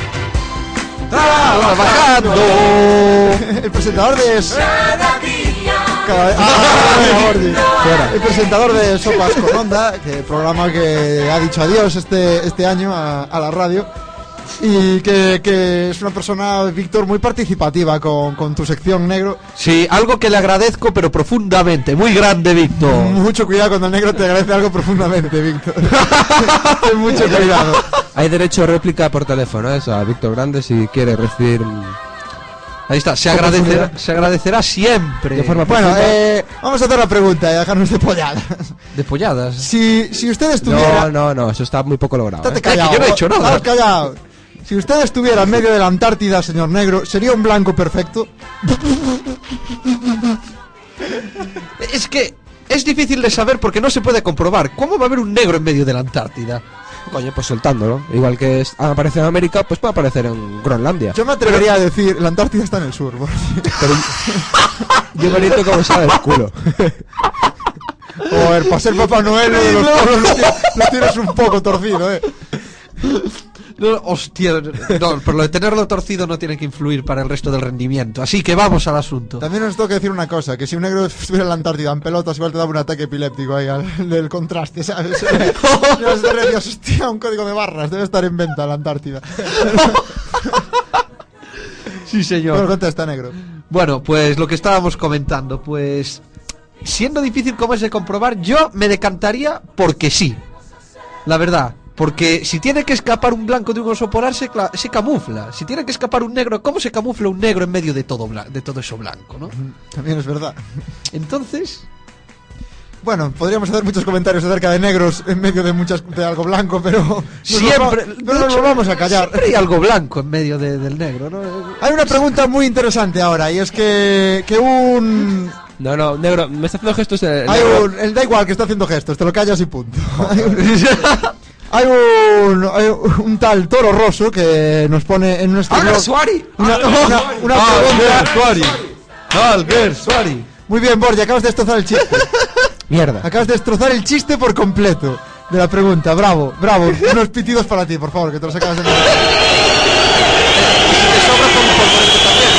¡Trabajando! el presentador de... Cada- Ah. El presentador de Sopas con Onda, que programa que ha dicho adiós este, este año a, a la radio. Y que, que es una persona, Víctor, muy participativa con, con tu sección negro. Sí, algo que le agradezco, pero profundamente. Muy grande, Víctor. Mucho cuidado cuando el negro te agradece algo profundamente, Víctor. Mucho cuidado. Hay derecho a réplica por teléfono, eso, a Víctor Grande si quiere recibir. Ahí está, se agradecerá, se agradecerá siempre. De forma Bueno, eh, vamos a hacer la pregunta y a dejarnos de polladas. De polladas. Si, si usted estuviera... No, no, no, eso está muy poco logrado. Estate ¿eh? callado. que yo no he hecho nada. Estate callado. Si usted estuviera en medio de la Antártida, señor negro, ¿sería un blanco perfecto? Es que es difícil de saber porque no se puede comprobar. ¿Cómo va a haber un negro en medio de la Antártida? Coño, pues soltándolo. Igual que es- aparece en América, pues puede aparecer en Groenlandia. Yo me atrevería a decir, la Antártida está en el sur. por- Pero yo me grito como sabe el culo. Joder, para ser Papá Noel lo de los lo lo tienes un poco torcido, eh. No, hostia, no, pero lo de tenerlo torcido no tiene que influir para el resto del rendimiento. Así que vamos al asunto. También os tengo que decir una cosa, que si un negro estuviera en la Antártida en pelotas, igual te daba un ataque epiléptico ahí al, del contraste, ¿sabes? Ya os decías, hostia, un código de barras, debe estar en venta la Antártida. Sí, señor. Bueno, contesta, negro. Bueno, pues lo que estábamos comentando, pues siendo difícil como es de comprobar, yo me decantaría porque sí. La verdad, porque si tiene que escapar un blanco de un oso polar se, camufla. Si tiene que escapar un negro, ¿cómo se camufla un negro en medio de todo de todo eso blanco, no? También es verdad. Entonces, Bueno, podríamos hacer muchos comentarios acerca de negros en medio de muchas de algo blanco, pero siempre, no nos vamos a callar. Siempre hay algo blanco en medio de- del negro, ¿no? Hay una pregunta muy interesante ahora y es que, que un No, no, negro, me está haciendo gestos hay un el da igual que está haciendo gestos, te lo callas y punto. Hay un, hay un, tal Toro Rosso que nos pone en nuestro blog una, una, una pregunta. Suari. Alguer Suari. Muy bien, Borja, acabas de destrozar el chiste. Mierda. Acabas de destrozar el chiste por completo de la pregunta. Bravo, bravo. Unos pitidos para ti, por favor, que te los acabas de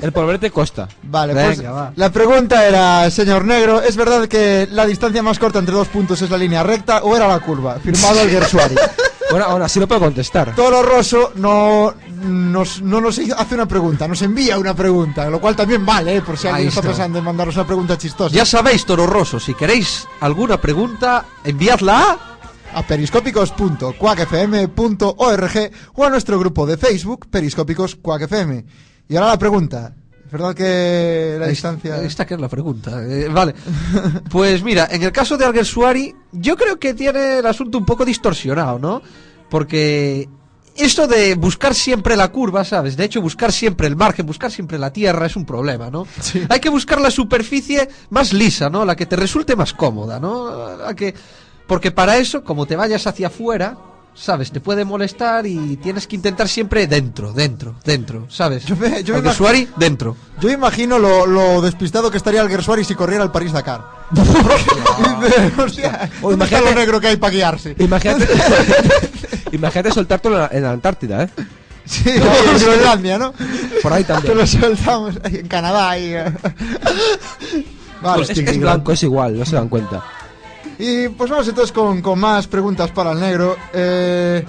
El polvorete costa. Vale, Venga, pues va. la pregunta era, señor Negro, ¿es verdad que la distancia más corta entre dos puntos es la línea recta o era la curva? Firmado el Gersuari. Bueno, aún así lo puedo contestar. Toro Rosso no nos, no nos hace una pregunta, nos envía una pregunta, lo cual también vale, ¿eh? por si Ahí alguien está está. pensando en mandarnos una pregunta chistosa. Ya sabéis, Toro Rosso, si queréis alguna pregunta, enviadla a... a periscópicos.cuacfm.org o a nuestro grupo de Facebook, Periscópicos Quack FM. Y ahora la pregunta. ¿Es verdad que la distancia... Esta que es la pregunta. eh, vale. Pues mira, en el caso de Alguer Suari, yo creo que tiene el asunto un poco distorsionado, ¿no? Porque eso de buscar siempre la curva, ¿sabes? De hecho, buscar siempre el margen, buscar siempre la tierra es un problema, ¿no? Hay que buscar la superficie más lisa, ¿no? La que te resulte más cómoda, ¿no? La que... Porque para eso, como te vayas hacia afuera, ¿sabes? Te puede molestar y tienes que intentar siempre dentro, dentro, dentro, ¿sabes? Yo me- yo Alguersuari, dentro. Yo imagino lo, lo despistado que estaría el Gersuari si corriera al París-Dakar. O ¿dónde está imagínate- lo negro que hay para guiarse? Imagínate, imagínate soltártelo en la, en la Antártida, ¿eh? Sí, en Groenlandia, ¿no? Por ahí Te también. lo soltamos ahí en Canadá. ahí, eh. Vale. Es, es blanco, es igual, no se dan cuenta. Y pues vamos entonces con, con más preguntas para el negro. eh,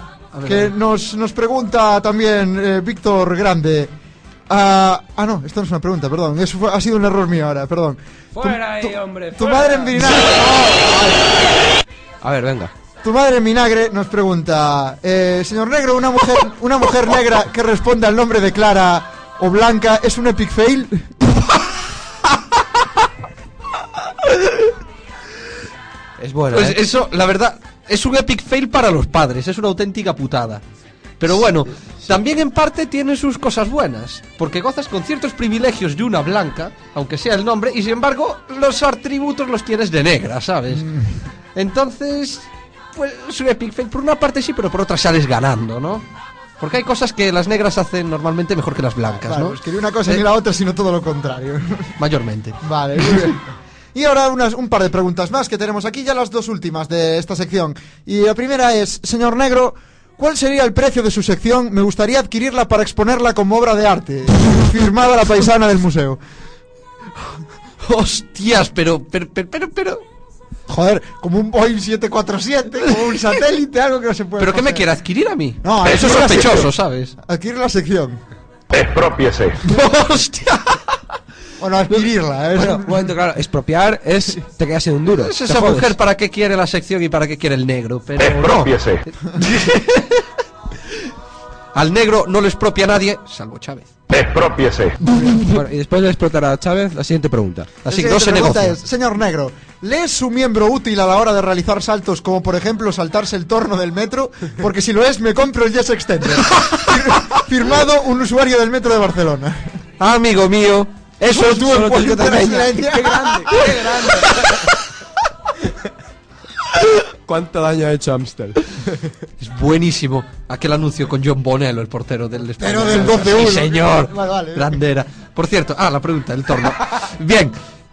que Nos, nos pregunta también eh, Víctor Grande. Ah, ah, no, esto no es una pregunta, perdón. Eso fue- ha sido un error mío ahora, perdón. Fuera Tu- ahí, hombre, Tu fuera. madre en vinagre. A ver, venga. Tu madre en vinagre nos pregunta, eh, señor negro, una mujer, una mujer negra que responde al nombre de Clara o Blanca es un epic fail. Es bueno, Pues ¿eh? eso, la verdad, es un epic fail para los padres, es una auténtica putada. Pero bueno, también en parte tiene sus cosas buenas, porque gozas con ciertos privilegios de una blanca, aunque sea el nombre, y sin embargo los atributos los tienes de negra, ¿sabes? Entonces, pues es un epic fail. Por una parte sí, pero por otra sales ganando, ¿no? Porque hay cosas que las negras hacen normalmente mejor que las blancas, Claro, ¿no? es que ni una cosa Eh, ni la otra, sino todo lo contrario. Mayormente. Vale, muy bien. Y ahora unas, un par de preguntas más que tenemos aquí, ya las dos últimas de esta sección. Y la primera es, señor Negro, ¿cuál sería el precio de su sección? Me gustaría adquirirla para exponerla como obra de arte. Firmada la paisana del museo. Hostias, pero, pero, pero, pero, pero, Joder, como un Boeing 747, como un satélite, algo que no se puede. ¿pero qué me quiere adquirir a mí? No, eso es sospechoso. ¿sabes? Adquirir la sección. Expropiese. ¡Hostia! Bueno, adquirirla, ¿eh? Bueno, un momento, claro, expropiar es te quedas sin un duro. Es esa jodes. mujer para qué quiere la sección y para qué quiere el negro, pero no. Expropiese. Al negro no le expropia nadie, salvo Chávez. Expropiese. Bueno, y después de explotar a Chávez, la siguiente pregunta. Así La que no se siguiente pregunta negocia. es, señor Negro, ¿le es su miembro útil a la hora de realizar saltos como por ejemplo saltarse el torno del metro? Porque si lo es, me compro el Yes Extender. Fir- Firmado un usuario del metro de Barcelona. Amigo mío, eso es Solo tú que te brasileña. engañas. Qué grande, qué grande. ¿Cuánto daño ha hecho Amstel? es buenísimo. Aquel anuncio con John Bonello, el portero del España. Pero del 12-1. Sí, señor. Vale, vale. Grande era. Por cierto, ah, la pregunta, el torno. Bien.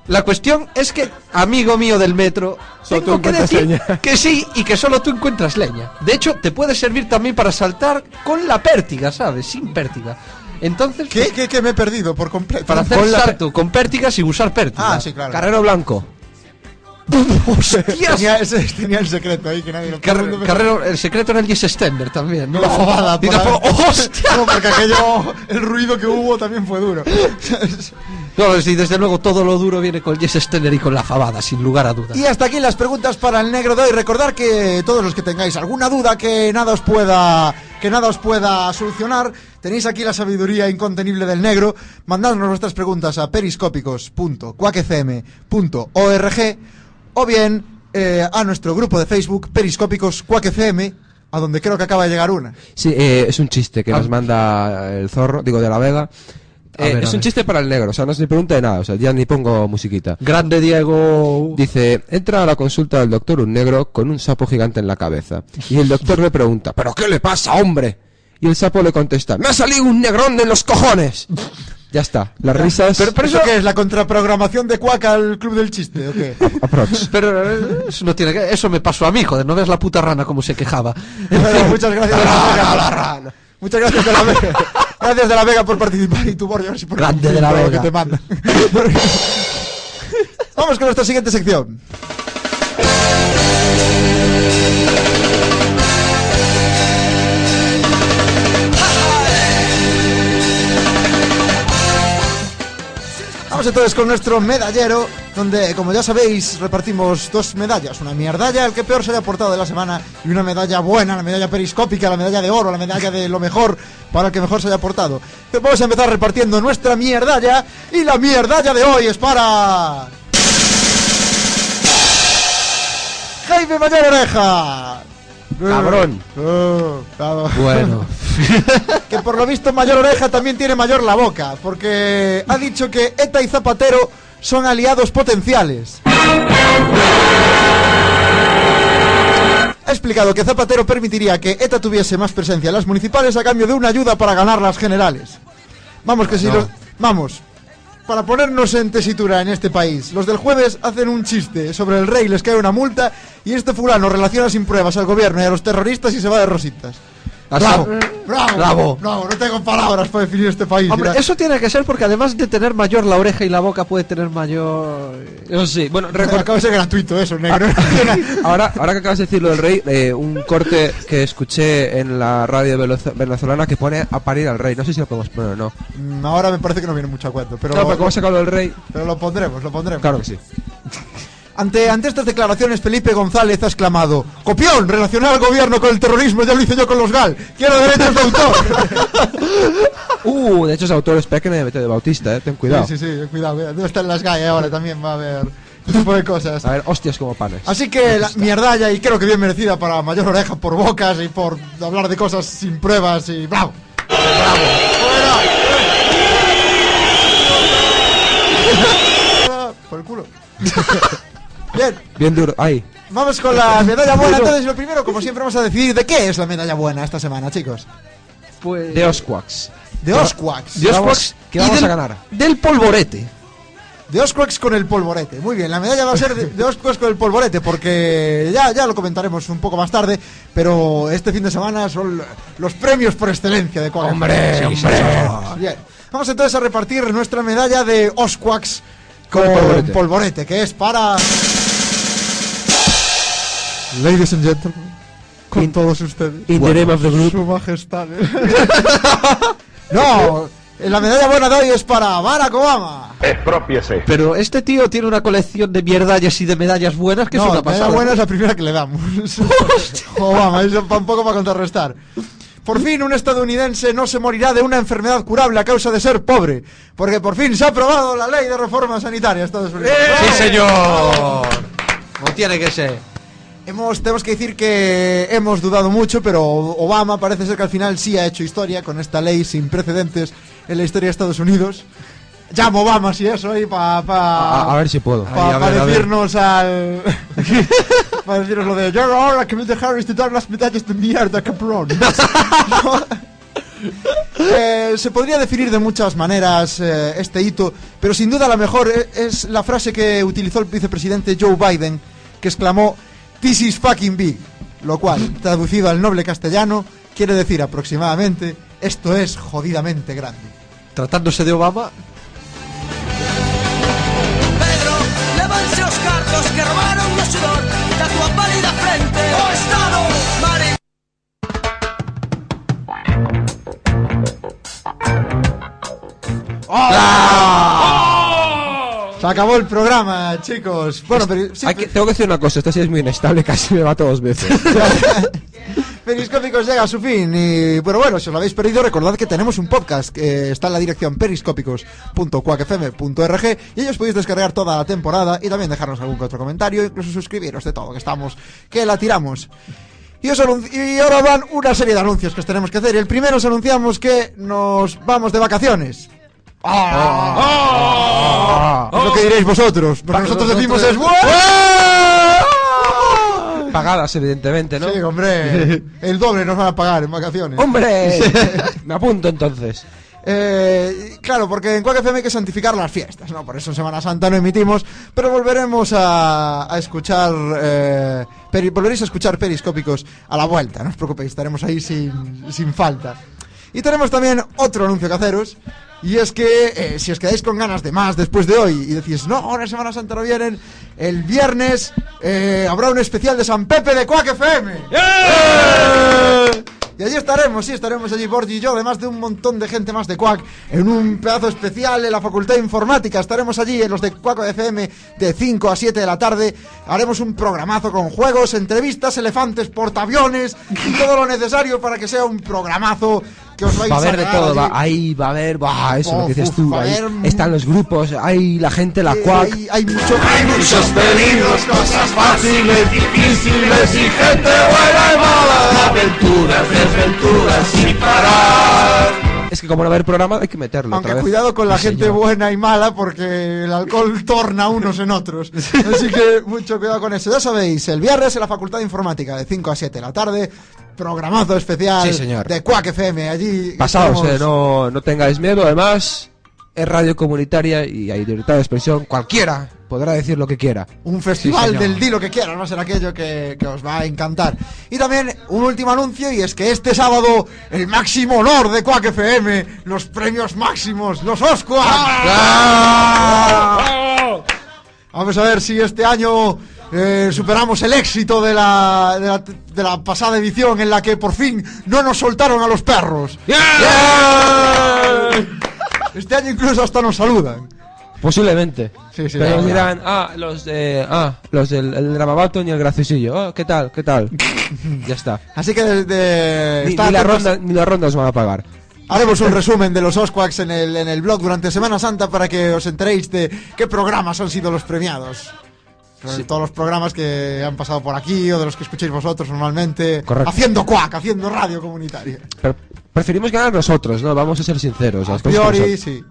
La cuestión es que, amigo mío del metro, Solo tengo tú que decir leña. que sí y que solo tú encuentras leña. De hecho, te puede servir también para saltar con la pértiga, ¿sabes? Sin pértiga. Entonces, ¿Qué, qué, qué me he perdido por completo? para hacer Con la salto con pértiga sin usar pértiga. Ah, sí, claro. Carrero blanco. ¡Hostias! Tenía, ese, tenía el secreto ahí que nadie lo me- Carrero, el secreto era el Yes Extender también, ¿no? La fabada. Y por la fo- ¡Hostia! No, porque aquello, el ruido que hubo también fue duro. No, sí, desde luego todo lo duro viene con el Yes Extender y con la fabada, sin lugar a dudas. Y hasta aquí las preguntas para el negro de hoy. Recordar que todos los que tengáis alguna duda que nada os pueda que nada os pueda solucionar, tenéis aquí la sabiduría incontenible del negro. Mandadnos vuestras preguntas a periscópicos.cuacfm.org o bien eh, a nuestro grupo de Facebook Periscópicos Quack FM, a donde creo que acaba de llegar una. Sí, eh, es un chiste que Ah. nos manda el zorro, digo, de la Vega. Eh, ver, es un chiste para el negro, o sea, no es ni pregunta de nada, o sea, ya ni pongo musiquita. Grande Diego. Dice, entra a la consulta del doctor un negro con un sapo gigante en la cabeza. Y el doctor le pregunta, ¿pero qué le pasa, hombre? Y el sapo le contesta, ¡me ha salido un negrón en los cojones! ya está, las risas... Pero, pero eso qué es la contraprogramación de Quack al club del chiste, ¿o qué? aprox. Pero eh, eso no tiene que... Eso me pasó a mí, joder, no ves la puta rana como se quejaba. Muchas gracias de la Vega. Muchas gracias la. Gracias de la Vega por participar y tu Borja, a ver si por Grande de la Vega. que te manda. Vamos con nuestra siguiente sección. Vamos entonces con nuestro medallero, donde, como ya sabéis, repartimos dos medallas. Una mierdalla, el que peor se haya portado de la semana, y una medalla buena, la medalla periscópica, la medalla de oro, la medalla de lo mejor, para el que mejor se haya portado. Vamos a empezar repartiendo nuestra mierdalla, y la mierdalla de hoy es para... Jaime Mayor Oreja. Cabrón. Oh, claro. Bueno. que por lo visto Mayor Oreja también tiene mayor la boca, porque ha dicho que ETA y Zapatero son aliados potenciales. Ha explicado que Zapatero permitiría que ETA tuviese más presencia en las municipales a cambio de una ayuda para ganar las generales. Vamos, que si los... Vamos, para ponernos en tesitura en este país, los del jueves hacen un chiste sobre el rey, les cae una multa y este fulano relaciona sin pruebas al gobierno y a los terroristas y se va de rositas. Bravo, bravo, Bravo. bravo, no tengo palabras para definir este país. Hombre, mira. eso tiene que ser porque además de tener mayor la oreja y la boca puede tener mayor... Eso sí, bueno, recuerda. acaba de ser gratuito eso, negro. Ahora, ahora que acabas de decir lo del rey, eh, un corte que escuché en la radio venezolana que pone a parir al rey. No sé si lo podemos poner o no. Mm, Ahora me parece que no viene mucho a cuento, pero, No, pero como lo del rey, pero lo pondremos, lo pondremos. claro que sí. Ante, ante estas declaraciones, Felipe González ha exclamado: ¡Copión! Relacionar al gobierno con el terrorismo ya lo hice yo con los GAL. ¡Quiero derechos de autor! Uh, de hecho es autor, espera que me mete de Bautista, eh, ten cuidado. Sí, sí, sí, cuidado, estar en las gallas ahora también, va a haber ese tipo de cosas. A ver, hostias como panes. Así que la mierdalla, y creo que bien merecida para Mayor Oreja por bocas y por hablar de cosas sin pruebas y bravo. ¡Bravo! ¡Fuera! por el culo. Bien, Bien duro, ahí. vamos con la medalla buena. Entonces, lo primero, como siempre, vamos a decidir de qué es la medalla buena esta semana, chicos. Pues... De Osquax. De Osquax. Vamos- Fox que vamos del- a ganar. Del polvorete. De Osquax con el polvorete. Muy bien, la medalla va a ser de, de Osquax con el polvorete, porque ya, ya lo comentaremos un poco más tarde, pero este fin de semana son los premios por excelencia de Quack. Hombre, hombre. Bien. Vamos entonces a repartir nuestra medalla de Osquax con Con polvorete. polvorete. que es para... Ladies and gentlemen, con In- todos ustedes. In the name of the group. Su majestad. no, la medalla buena de hoy es para Barack Obama. Expropiese. Pero este tío tiene una colección de mierdallas y de medallas buenas que no, es una la medalla buena es la primera que le damos. Obama, eso un poco para contrarrestar. Por fin un estadounidense no se morirá de una enfermedad curable a causa de ser pobre, porque por fin se ha aprobado la ley de reforma sanitaria de Estados Unidos. ¡Sí, señor! Como tiene que ser. Hemos, tenemos que decir que hemos dudado mucho, pero Obama parece ser que al final sí ha hecho historia con esta ley sin precedentes en la historia de Estados Unidos. Llamo Obama si eso ahí para A, a ver si puedo. Ay, a ver, a ver. decirnos al para decirnos lo de yo ahora que me dejaron de dar las medallas de mierda cabrón Eh, se podría definir de muchas maneras eh, este hito, pero sin duda la mejor e- es la frase que utilizó el vicepresidente Joe Biden, que exclamó This is fucking big, lo cual, traducido al noble castellano, quiere decir aproximadamente esto es jodidamente grande. Tratándose de Obama, Pedro, levanse os cartos que robaron no sudor da tua pálida frente o Estado Mari Se acabó el programa, chicos. Bueno, pero sí, Hay que- tengo que decir una cosa, esta sí es muy inestable, casi me mato dos veces. Periscópicos llega a su fin y bueno, bueno, si os lo habéis perdido, recordad que tenemos un podcast que está en la dirección periscópicos.cuacfm.org y ellos podéis descargar toda la temporada y también dejarnos algún que otro comentario, incluso suscribiros de todo, que estamos, que la tiramos. Y, os y ahora van una serie de anuncios que os tenemos que hacer. El primero os anunciamos que nos vamos de vacaciones. ¡Ah! Es lo que diréis vosotros. Porque nosotros decimos es bueno. Pagadas, evidentemente, ¿no? Sí, hombre. El doble nos van a pagar en vacaciones. ¡Hombre! me apunto entonces. Eh, claro, porque en Quack FM hay que santificar las fiestas, ¿no? Por eso en Semana Santa no emitimos, pero volveremos a, a escuchar, eh, peri- volveréis a escuchar periscópicos a la vuelta, no os preocupéis, estaremos ahí sin, sin falta. Y tenemos también otro anuncio que haceros, y es que eh, si os quedáis con ganas de más después de hoy y decís, no, ahora Semana Santa no vienen, el viernes eh, habrá un especial de San Pepe de Quack FM. ¡Eh! Y allí estaremos, sí, estaremos allí Borgi y yo, además de un montón de gente más de Quack, en un pedazo especial en la Facultad de Informática. Estaremos allí en los de Quack FM de 5 a 7 de la tarde. Haremos un programazo con juegos, entrevistas, elefantes, portaaviones y todo lo necesario para que sea un programazo que os vais Va a haber de todo, va, ahí va a haber, buah, eso lo que dices Uf, tú, va ahí haber están los grupos, hay la gente, la Eh, cuac. Hay, hay mucho, Hay muchos peligros, cosas fáciles, difíciles y gente buena y mala. Aventuras, desventuras sin parar. Es que como no va a haber programa, hay que meterlo Aunque otra vez. cuidado con la Sí, gente señor. buena y mala porque el alcohol torna unos en otros. Así que mucho cuidado con eso. Ya sabéis, el viernes en la Facultad de Informática de 5 a 7 de la tarde, programazo especial Sí, señor. de Quack FM. Allí Pasaos, eh, no, no tengáis miedo, además es radio comunitaria y hay libertad de expresión, cualquiera podrá decir lo que quiera. Un festival Sí, del di lo que quieras, va a ser aquello que, que os va a encantar. Y también un último anuncio, y es que este sábado, el máximo honor de Quack FM, los premios máximos, los Oscar. Vamos a ver si este año eh, superamos el éxito de la, de, la, de la pasada edición en la que por fin no nos soltaron a los perros. Este año incluso hasta nos saludan. Posiblemente. Sí, sí, Pero dirán, ah, los de, ah, los del el Dramabaton y el Graciosillo. Oh, ¿qué tal? ¿Qué tal? ya está. Así que desde... Ni, ni la ronda, ni la ronda os van a pagar. Haremos un resumen de los Osquaks en el, en el blog durante Semana Santa para que os enteréis de qué programas han sido los premiados. Sobre Todos los programas que han pasado por aquí o de los que escucháis vosotros normalmente. Correcto. Haciendo cuac, haciendo radio comunitaria. Pero preferimos ganar nosotros, ¿no? Vamos a ser sinceros. A priori, sí.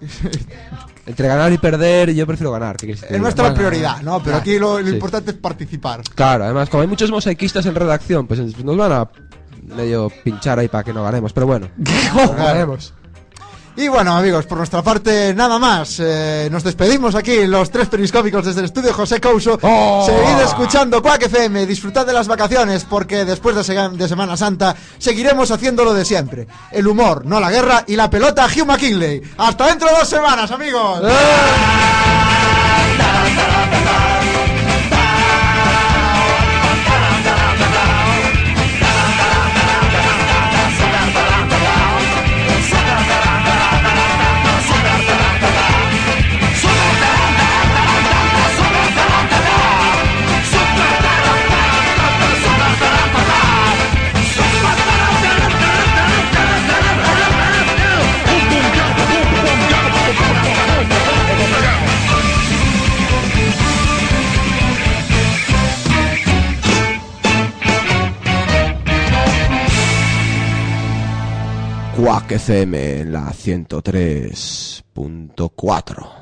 Entre ganar y perder, yo prefiero ganar. ¿qué quieres que Es nuestra Bueno, prioridad, ¿no? Pero ah, aquí lo, lo sí. importante es participar. Claro, además, como hay muchos mosaicistas en redacción, pues nos van a medio pinchar ahí para que no ganemos. Pero bueno, ganaremos. Y bueno, amigos, por nuestra parte, nada más. Eh, nos despedimos aquí, los tres periscópicos desde el estudio José Couso. ¡Oh! Seguid escuchando Quack FM, disfrutad de las vacaciones, porque después de, de Semana Santa seguiremos haciendo lo de siempre. El humor, no la guerra, y la pelota Hugh McKinley. Hasta dentro de dos semanas, amigos. Quack FM en la 103.4.